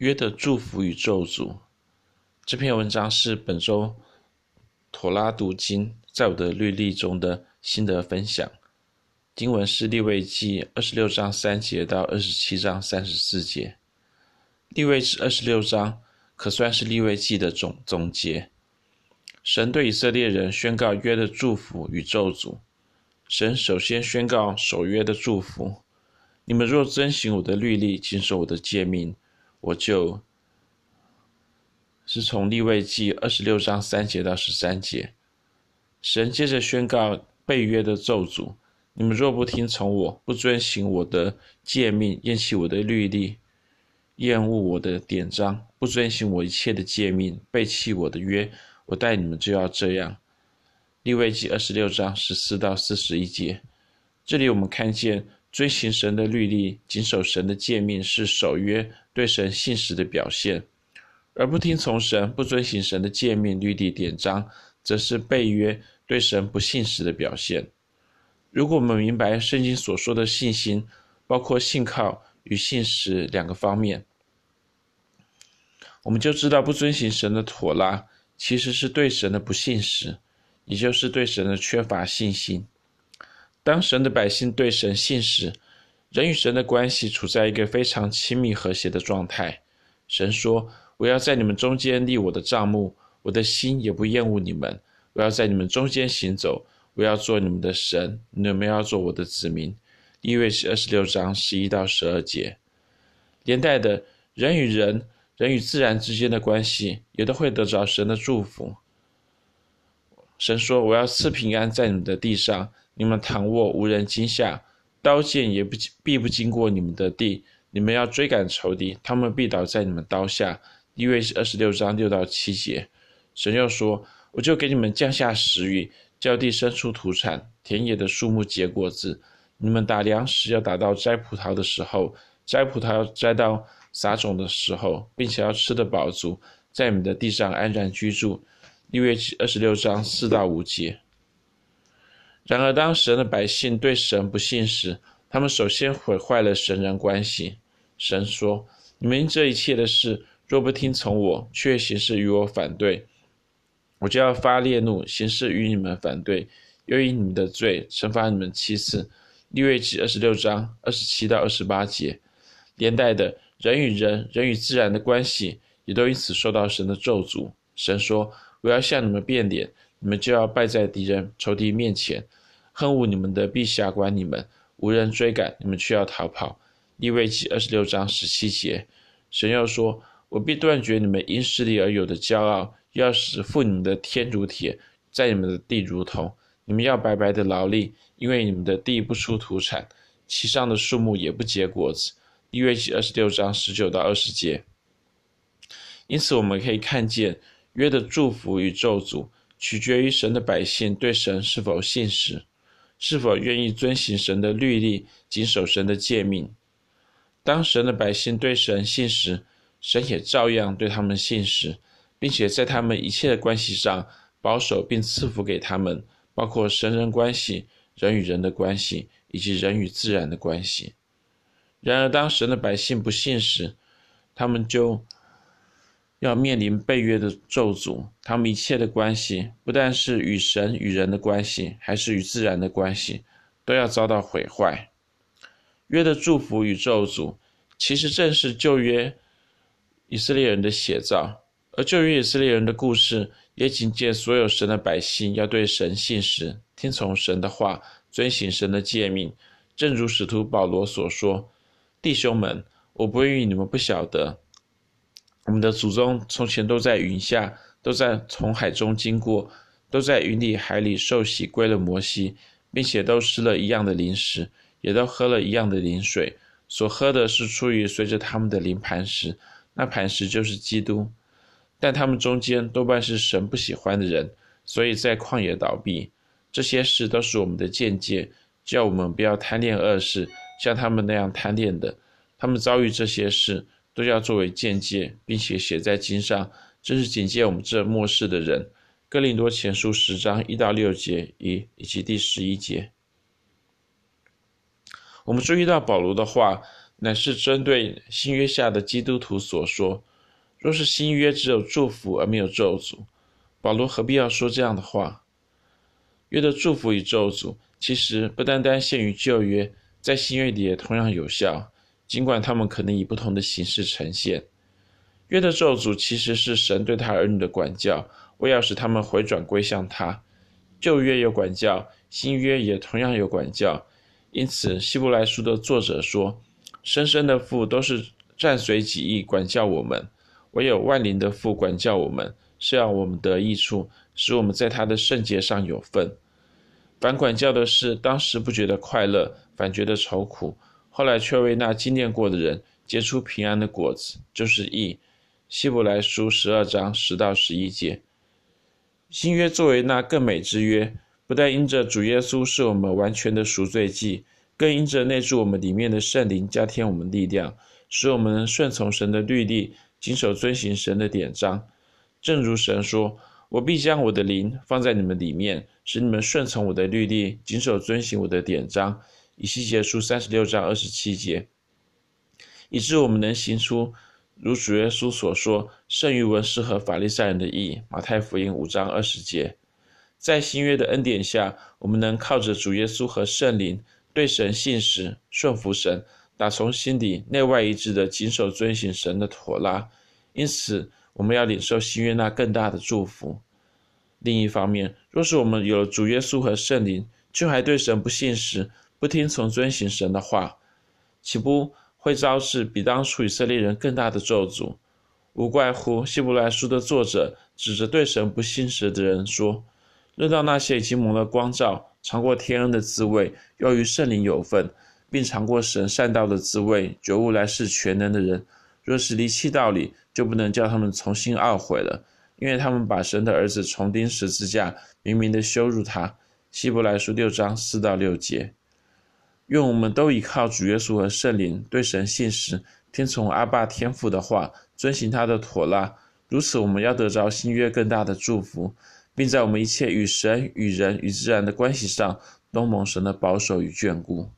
约的祝福与咒诅。这篇文章是本周妥拉读经在我的律例中的心得分享。经文是利未记二十六章三节到二十七章三十四节。利未记二十六章可算是利未记的总总结。神对以色列人宣告约的祝福与咒诅。神首先宣告守约的祝福：你们若遵行我的律例，谨守我的诫命，我就，是从利未记二十六章三节到十三节。神接着宣告背约的咒诅：你们若不听从我，不遵行我的诫命，厌弃我的律例，厌恶我的典章，不遵行我一切的诫命，背弃我的约，我待你们就要这样。利未记二十六章十四到四十一节，这里我们看见遵行神的律例、谨守神的诫命是守约、对神信实的表现；而不听从神、不遵行神的诫命、律例、典章，则是背约、对神不信实的表现。如果我们明白圣经所说的信心，包括信靠与信实两个方面，我们就知道不遵行神的妥拉，其实是对神的不信实。也就是对神的缺乏信心。当神的百姓对神信时，人与神的关系处在一个非常亲密和谐的状态。神说：“我要在你们中间立我的帐幕，我的心也不厌恶你们。我要在你们中间行走，我要做你们的神，你们要做我的子民。”利未记二十六章十一到十二节。连带的人与人、人与自然之间的关系，也都会得着神的祝福。神说：“我要赐平安在你的地上，你们躺卧无人惊吓，刀剑也不必不经过你们的地。你们要追赶仇敌，他们必倒在你们刀下。”利未记二十六章六到七节。神又说：“我就给你们降下时雨，叫地生出土产，田野的树木结果子。你们打粮食要打到摘葡萄的时候，摘葡萄要摘到撒种的时候，并且要吃得饱足，在你们的地上安然居住。”利未记二十六章四到五节。然而，当神的百姓对神不信时，他们首先毁坏了神人关系。神说：“你们这一切的事，若不听从我，却行事与我反对，我就要发烈怒，行事与你们反对，又因你们的罪，惩罚你们七次。”利未记二十六章二十七到二十八节。连带的人与人、人与自然的关系，也都因此受到神的咒诅。神说。我要向你们变脸，你们就要败在敌人、仇敌面前。恨恶你们的陛下管你们，无人追赶，你们却要逃跑。利未记二十六章十七节。神又说：“我必断绝你们因势利而有的骄傲，要使覆你们的天如铁，在你们的地如铜。你们要白白的劳力，因为你们的地不出土产，其上的树木也不结果子。”利未记二十六章十九到二十节。因此，我们可以看见。约的祝福与咒诅，取决于神的百姓对神是否信实，是否愿意遵行神的律例，谨守神的诫命。当神的百姓对神信时，神也照样对他们信实，并且在他们一切的关系上保守并赐福给他们，包括神人关系、人与人的关系以及人与自然的关系。然而，当神的百姓不信时，他们就要面临被约的咒诅，他们一切的关系，不但是与神与人的关系，还是与自然的关系，都要遭到毁坏。约的祝福与咒诅，其实正是旧约以色列人的写照，而旧约以色列人的故事，也警戒所有神的百姓要对神信实，听从神的话，遵行神的诫命。正如使徒保罗所说：“弟兄们，我不愿意你们不晓得。”我们的祖宗从前都在云下，都在从海中经过，都在云里海里受洗归了摩西，并且都吃了一样的灵食，也都喝了一样的灵水。所喝的是出于随着他们的灵磐石，那磐石就是基督。但他们中间多半是神不喜欢的人，所以在旷野倒闭。这些事都是我们的见解，叫我们不要贪恋恶事，像他们那样贪恋的。他们遭遇这些事。都要作为见解，并且写在经上，这是警戒我们这末世的人。哥林多前书十章一到六节一以及第十一节，我们注意到保罗的话，乃是针对新约下的基督徒所说。若是新约只有祝福而没有咒诅，保罗何必要说这样的话？约的祝福与咒诅，其实不单单限于旧约，在新约里也同样有效，尽管他们可能以不同的形式呈现。约的咒诅其实是神对他儿女的管教，为要使他们回转归向他。旧约有管教，新约也同样有管教。因此，希伯来书的作者说：“生生的父都是战随己意管教我们。”唯有万灵的父管教我们，是要我们得益处，使我们在他的圣洁上有份。反管教的是，当时不觉得快乐，反觉得愁苦；后来却为那经验过的人结出平安的果子，就是义。希伯来书十二章十到十一节。新约作为那更美之约，不但因着主耶稣是我们完全的赎罪祭，更因着内住我们里面的圣灵加添我们力量，使我们顺从神的律例。谨守遵行神的典章，正如神说：“我必将我的灵放在你们里面，使你们顺从我的律例，谨守遵行我的典章。”以西结书三十六章二十七节，以致我们能行出如主耶稣所说：“圣于文士和法利赛人的义。”马太福音五章二十节，在新约的恩典下，我们能靠着主耶稣和圣灵，对神信实，顺服神。打从心底内外一致的谨守遵行神的妥拉，因此我们要领受新约那更大的祝福。另一方面，若是我们有了主耶稣和圣灵，却还对神不信实，不听从遵行神的话，岂不会招致比当初以色列人更大的咒诅？无怪乎希伯来书的作者指着对神不信实的人说：“论到那些已经蒙了光照、尝过天恩的滋味，又与圣灵有份。”并尝过神善道的滋味，觉悟来世全能的人，若是离弃道理，就不能叫他们重新懊悔了，因为他们把神的儿子重钉十字架，明明的羞辱他。希伯来书六章四到六节。愿我们都依靠主耶稣和圣灵，对神信实，听从阿爸天父的话，遵行他的妥拉。如此，我们要得着新约更大的祝福，并在我们一切与神、与人、与自然的关系上，都蒙神的保守与眷顾。